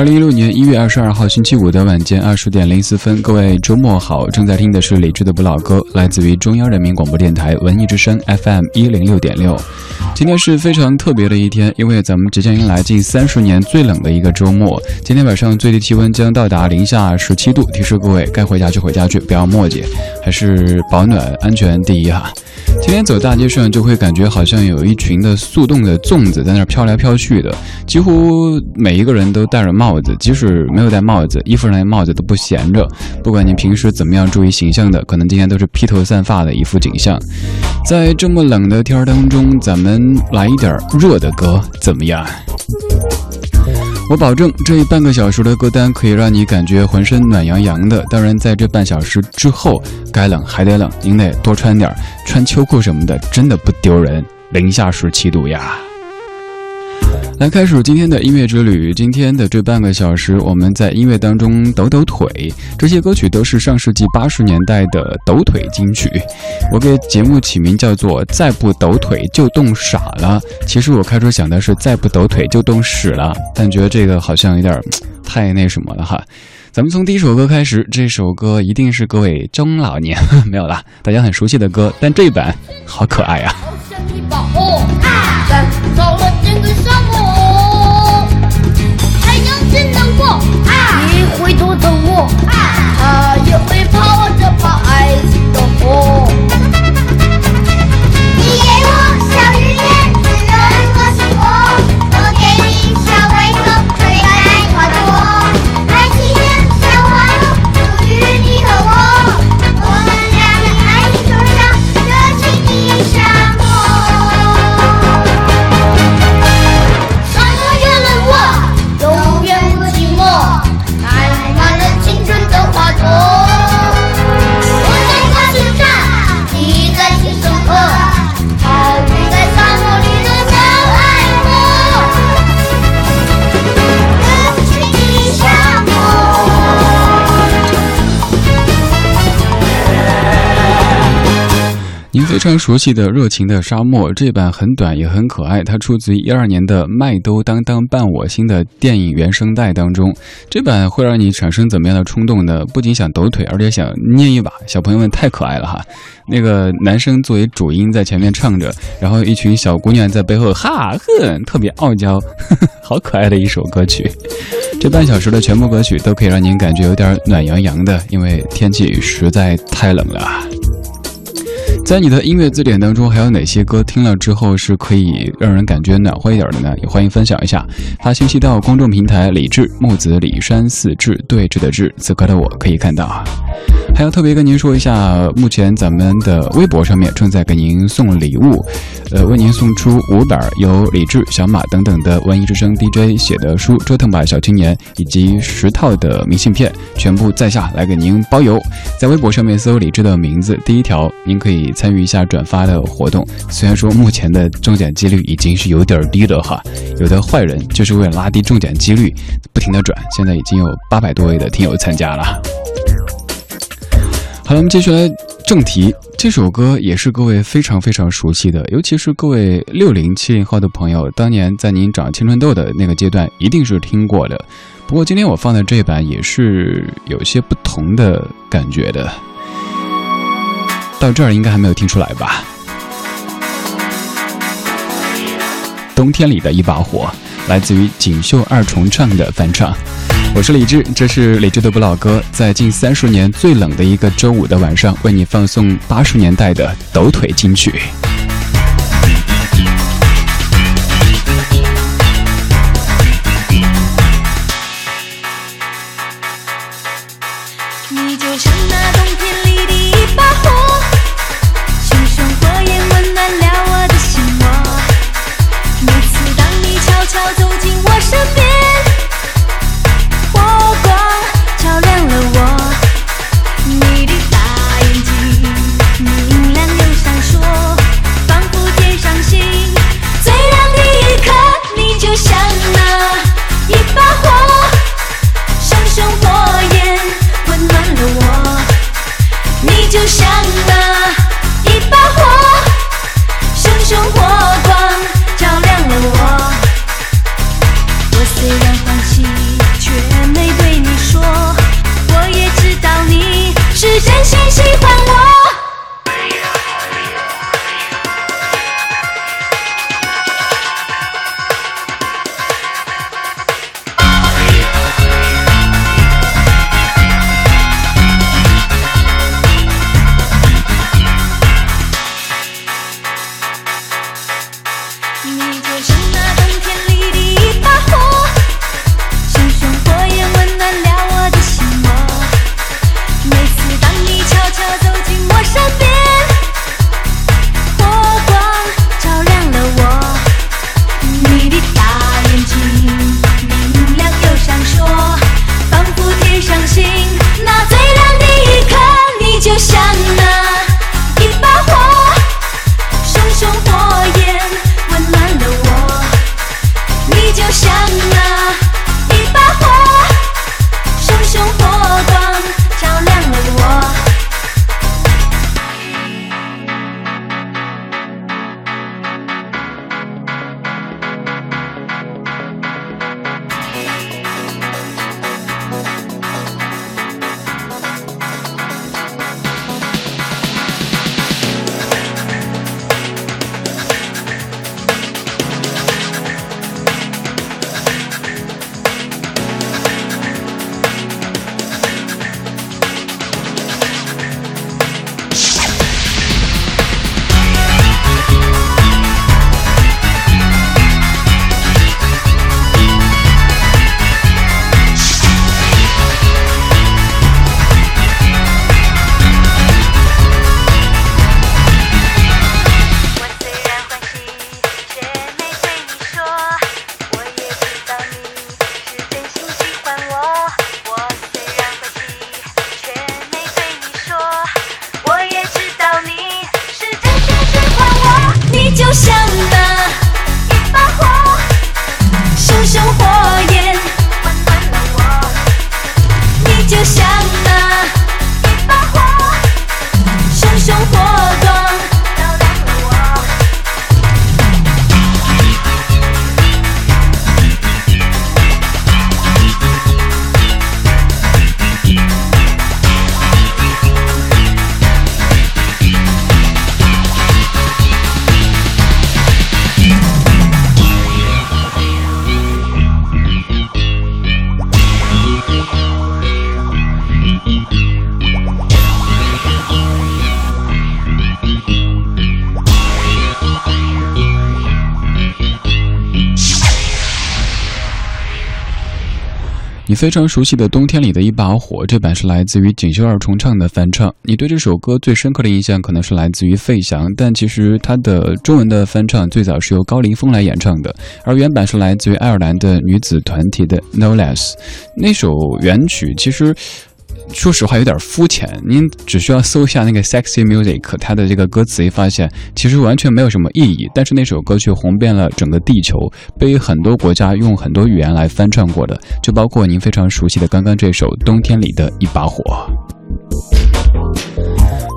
二零一六年一月二十二号星期五的晚间二十点零四分，各位周末好！正在听的是李志的不老歌，来自于中央人民广播电台文艺之声 FM 一零六点六。今天是非常特别的一天，因为咱们即将迎来近三十年最冷的一个周末。今天晚上最低气温将到达零下十七度，提示各位该回家就回家去，不要磨叽，还是保暖安全第一哈。今天走大街上，就会感觉好像有一群的速冻的粽子在那飘来飘去的，几乎每一个人都戴着帽子，即使没有戴帽子，衣服上的帽子都不闲着。不管你平时怎么样注意形象的，可能今天都是披头散发的一副景象。在这么冷的天儿当中，咱们来一点热的歌，怎么样？我保证这半个小时的歌单可以让你感觉浑身暖洋洋的。当然，在这半小时之后，该冷还得冷，您得多穿点，穿秋裤什么的，真的不丢人。零下十七度呀。来开始今天的音乐之旅。今天的这半个小时，我们在音乐当中抖抖腿。这些歌曲都是上世纪八十年代的抖腿金曲。我给节目起名叫做“再不抖腿就冻傻了”。其实我开始想的是“再不抖腿就冻屎了”，但觉得这个好像有点太那什么了哈。咱们从第一首歌开始，这首歌一定是各位中老年没有啦，大家很熟悉的歌，但这一版好可爱呀。你您非常熟悉的热情的沙漠，这版很短也很可爱。它出自于一二年的《麦兜当当伴我心》的电影原声带当中。这版会让你产生怎么样的冲动呢？不仅想抖腿，而且想捏一把。小朋友们太可爱了哈！那个男生作为主音在前面唱着，然后一群小姑娘在背后哈哼，特别傲娇，好可爱的一首歌曲。这半小时的全部歌曲都可以让您感觉有点暖洋洋的，因为天气实在太冷了。在你的音乐字典当中，还有哪些歌听了之后是可以让人感觉暖和一点的呢？也欢迎分享一下，发信息到公众平台“理智木子李山四志对峙的志”。此刻的我可以看到。还要特别跟您说一下，目前咱们的微博上面正在给您送礼物，呃，为您送出五本由李志、小马等等的文艺之声 DJ 写的书《折腾吧小青年》，以及十套的明信片，全部在下来给您包邮。在微博上面搜李志的名字，第一条您可以参与一下转发的活动。虽然说目前的中奖几率已经是有点低了哈，有的坏人就是为了拉低中奖几率，不停的转，现在已经有八百多位的听友参加了。好了，我们接下来正题。这首歌也是各位非常非常熟悉的，尤其是各位六零七零后的朋友，当年在您长青春痘的那个阶段，一定是听过的。不过今天我放的这版也是有些不同的感觉的。到这儿应该还没有听出来吧？冬天里的一把火，来自于锦绣二重唱的翻唱。我是李志，这是李志的不老歌，在近三十年最冷的一个周五的晚上，为你放送八十年代的抖腿金曲。你非常熟悉的《冬天里的一把火》，这版是来自于锦绣二重唱的翻唱。你对这首歌最深刻的印象可能是来自于费翔，但其实它的中文的翻唱最早是由高凌风来演唱的，而原版是来自于爱尔兰的女子团体的 No Less。那首原曲其实。说实话有点肤浅，您只需要搜一下那个 sexy music，它的这个歌词，一发现其实完全没有什么意义。但是那首歌却红遍了整个地球，被很多国家用很多语言来翻唱过的，就包括您非常熟悉的刚刚这首《冬天里的一把火》。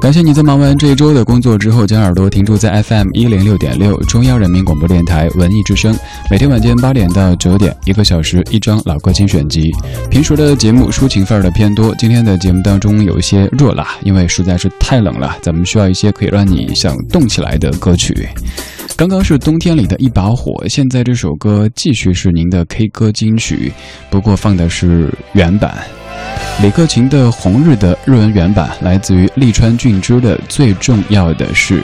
感谢你在忙完这一周的工作之后，将耳朵停驻在 FM 一零六点六中央人民广播电台文艺之声。每天晚间八点到九点，一个小时一张老歌精选集。平时的节目抒情范儿的偏多，今天的节目当中有一些热辣，因为实在是太冷了，咱们需要一些可以让你想动起来的歌曲。刚刚是冬天里的一把火，现在这首歌继续是您的 K 歌金曲，不过放的是原版。李克勤的《红日》的日文原版来自于利川俊之的《最重要的是》，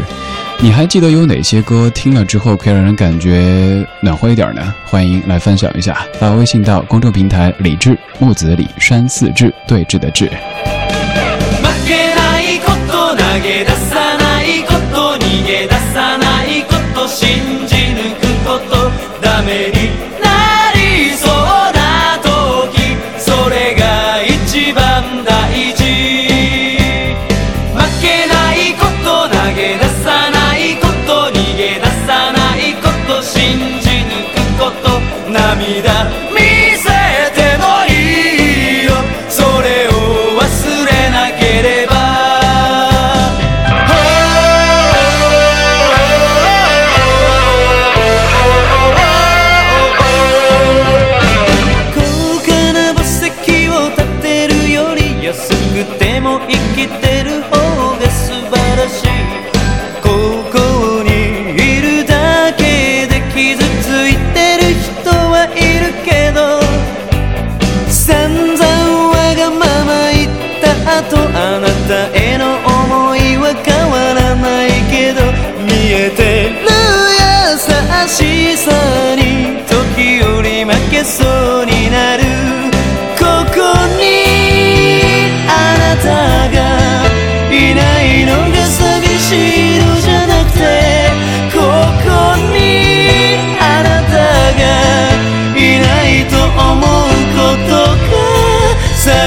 你还记得有哪些歌听了之后可以让人感觉暖和一点呢？欢迎来分享一下，发微信到公众平台“李志木子李山寺志对峙的志”。ても生きて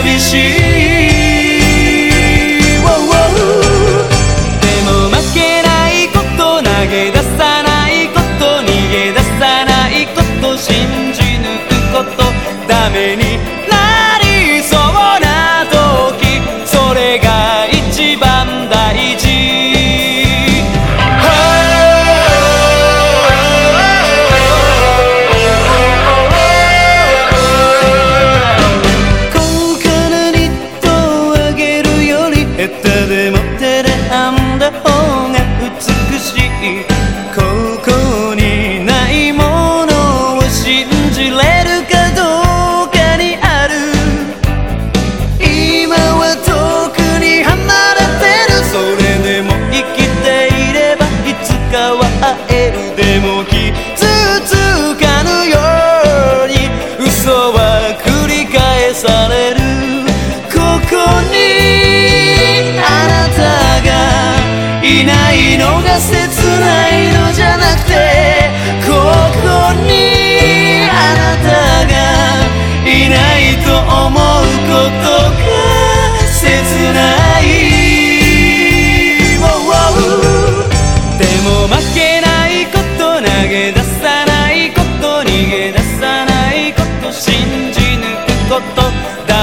vestir.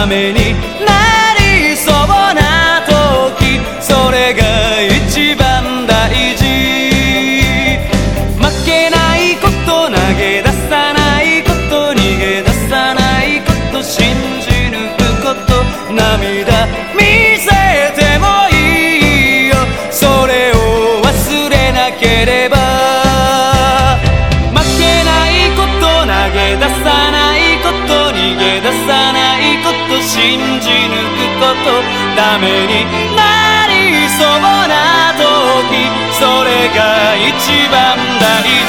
美丽が一番大事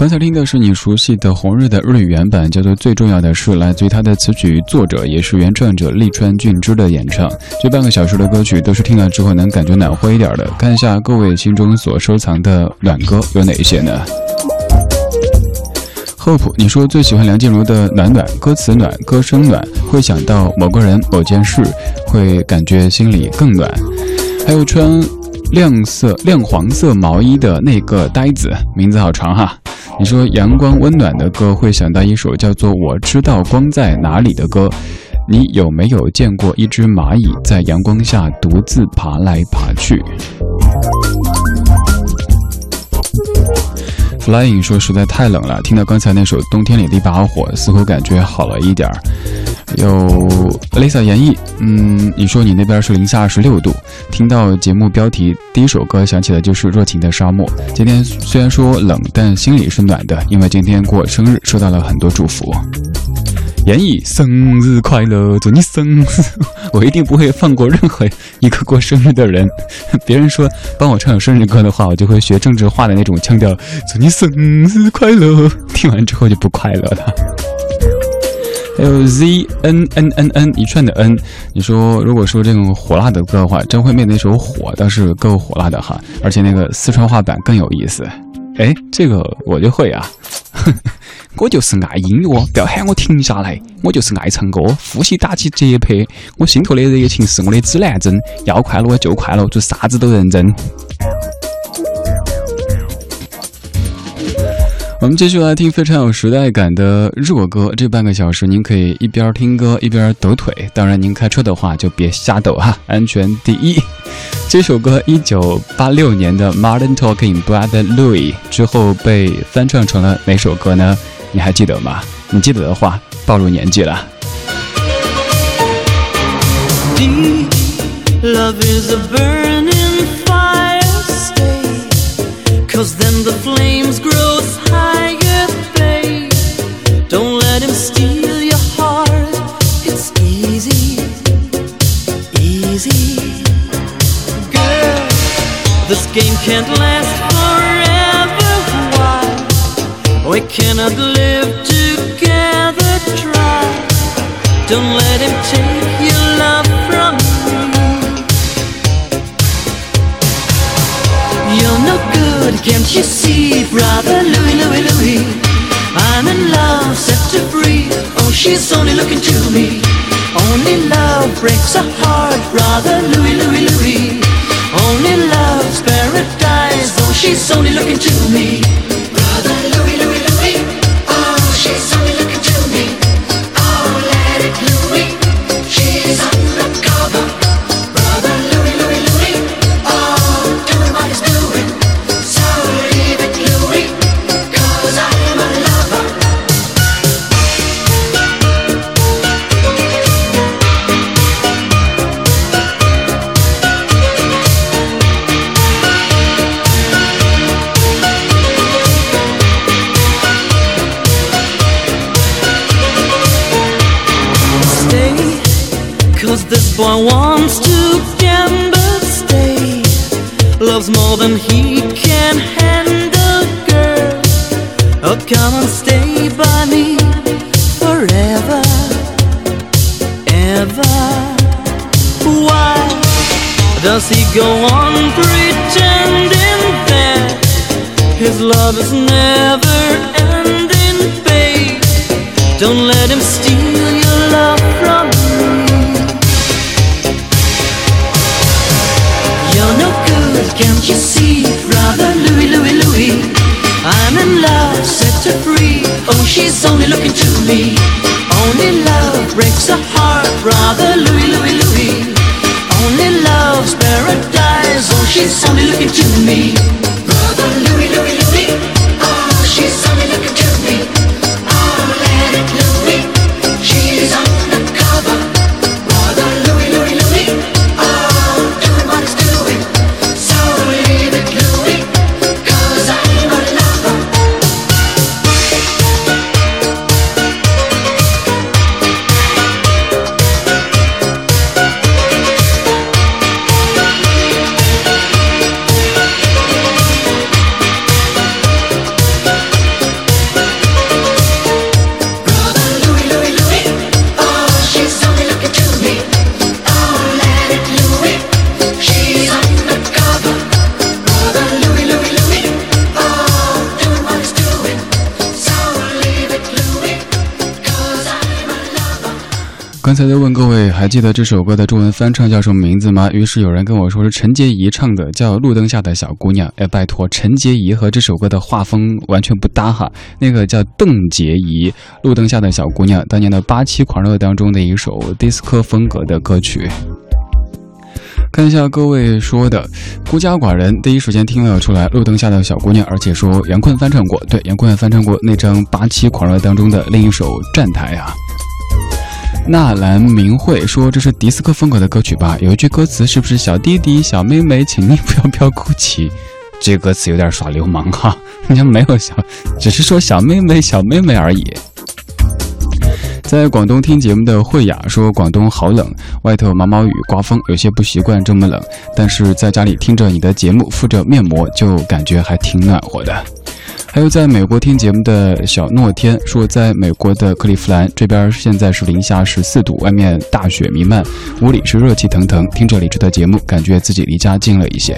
刚才听的是你熟悉的红日的日语原版，叫做《最重要的是》，来自于他的词曲作者也是原创者利川俊之的演唱。这半个小时的歌曲都是听了之后能感觉暖和一点的。看一下各位心中所收藏的暖歌有哪一些呢？Hope，你说最喜欢梁静茹的《暖暖》，歌词暖，歌声暖，会想到某个人、某件事，会感觉心里更暖。还有穿亮色亮黄色毛衣的那个呆子名字好长哈。你说阳光温暖的歌会想到一首叫做我知道光在哪里的歌你有没有见过一只蚂蚁在阳光下独自爬来爬去？flying 说实在太冷了听到刚才那首冬天里的一把火似乎感觉好了一点儿。有 Lisa 演绎，嗯，你说你那边是零下二十六度。听到节目标题，第一首歌想起的就是热情的沙漠。今天虽然说冷，但心里是暖的，因为今天过生日，收到了很多祝福。言语生日快乐，祝你生日！我一定不会放过任何一个过生日的人。别人说帮我唱首生日歌的话，我就会学政治化的那种腔调，祝你生日快乐。听完之后就不快乐了。还有 Z N N N N 一串的 N，你说如果说这种火辣的歌的话，张惠妹那首《火》倒是够火辣的哈，而且那个四川话版更有意思。哎，这个我就会啊。我就是爱音乐，不要喊我停下来。我就是爱唱歌，呼吸打起节拍。我心头的热情是我的指南针，要快乐就快乐，做啥子都认真。我们继续来听非常有时代感的热歌，这半个小时您可以一边听歌一边抖腿。当然，您开车的话就别瞎抖哈，安全第一。这首歌一九八六年的 Martin Talking Brother Louis 之后被翻唱成了哪首歌呢？你还记得吗？你记得的话，暴露年纪了。This game can't last forever. Why? We cannot live together. Try. Don't let him take your love from. You're no good, can't you see, brother Louis, Louis, Louis? I'm in love, set to free. Oh, she's only looking to me. Only love breaks a heart, brother Louis, Louis, Louis. Only love's paradise. Oh, she's only looking to me. Brother Louis, he go on pretending that His love is never ending Babe don't let him steal your love from me. You're no good, can't you see, brother Louis, Louis, Louis? I'm in love, set her free. Oh, she's only looking to somebody look into me. 还记得这首歌的中文翻唱叫什么名字吗？于是有人跟我说是陈洁仪唱的，叫《路灯下的小姑娘》。哎，拜托，陈洁仪和这首歌的画风完全不搭哈。那个叫邓洁仪，《路灯下的小姑娘》，当年的八七狂热当中的一首迪斯科风格的歌曲。看一下各位说的，孤家寡人第一时间听了出来，《路灯下的小姑娘》，而且说杨坤翻唱过，对，杨坤也翻唱过那张八七狂热当中的另一首《站台》啊。纳兰明慧说：“这是迪斯科风格的歌曲吧？有一句歌词是不是‘小弟弟、小妹妹，请你不要不要哭泣’？这歌词有点耍流氓哈！人家没有小，只是说小妹妹、小妹妹而已。”在广东听节目的慧雅说：“广东好冷，外头毛毛雨、刮风，有些不习惯这么冷。但是在家里听着你的节目，敷着面膜，就感觉还挺暖和的。”还有在美国听节目的小诺天说，在美国的克利夫兰这边现在是零下十四度，外面大雪弥漫，屋里是热气腾腾。听着李志的节目，感觉自己离家近了一些。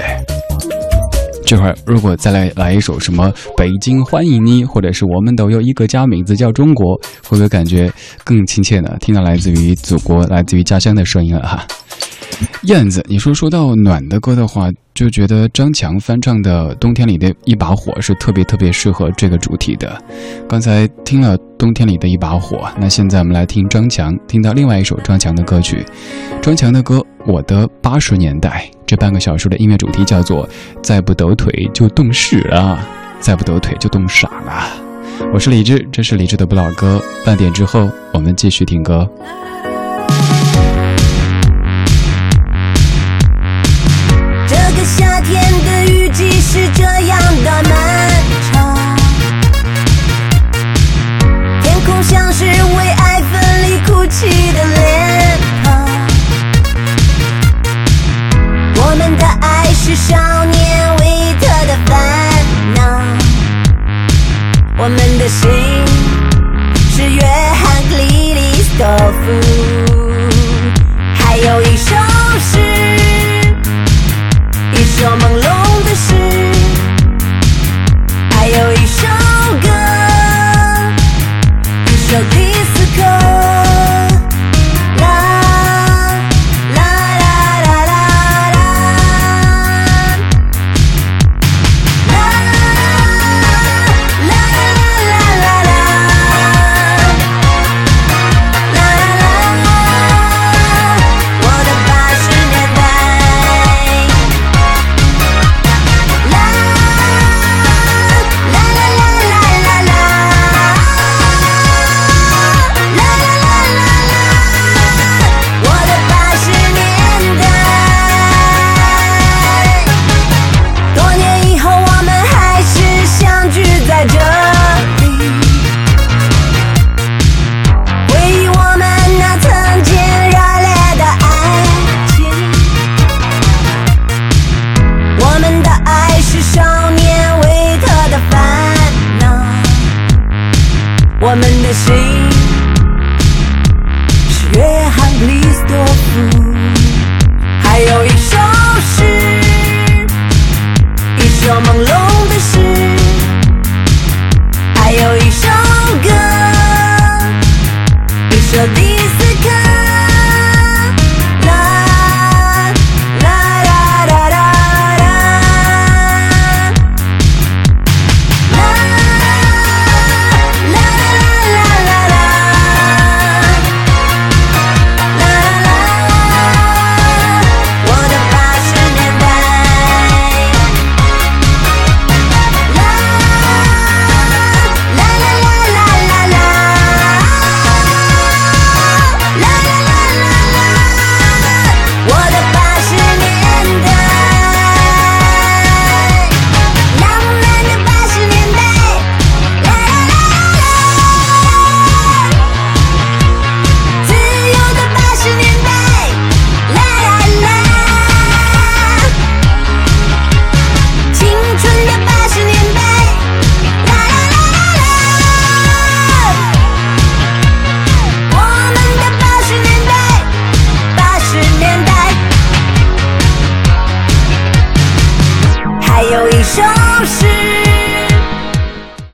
这会儿如果再来来一首什么《北京欢迎你》，或者是我们都有一个家，名字叫中国，会不会感觉更亲切呢？听到来自于祖国、来自于家乡的声音了哈。燕子，你说说到暖的歌的话，就觉得张强翻唱的《冬天里的一把火》是特别特别适合这个主题的。刚才听了《冬天里的一把火》，那现在我们来听张强，听到另外一首张强的歌曲。张强的歌《我的八十年代》，这半个小时的音乐主题叫做“再不抖腿就冻屎了，再不抖腿就冻傻了”。我是李志，这是李志的不老歌。半点之后，我们继续听歌。天的雨季是这样的漫长，天空像是为爱分离哭泣的脸庞。我们的爱是少年维特的烦恼，我们的心是约翰克里里斯多夫，我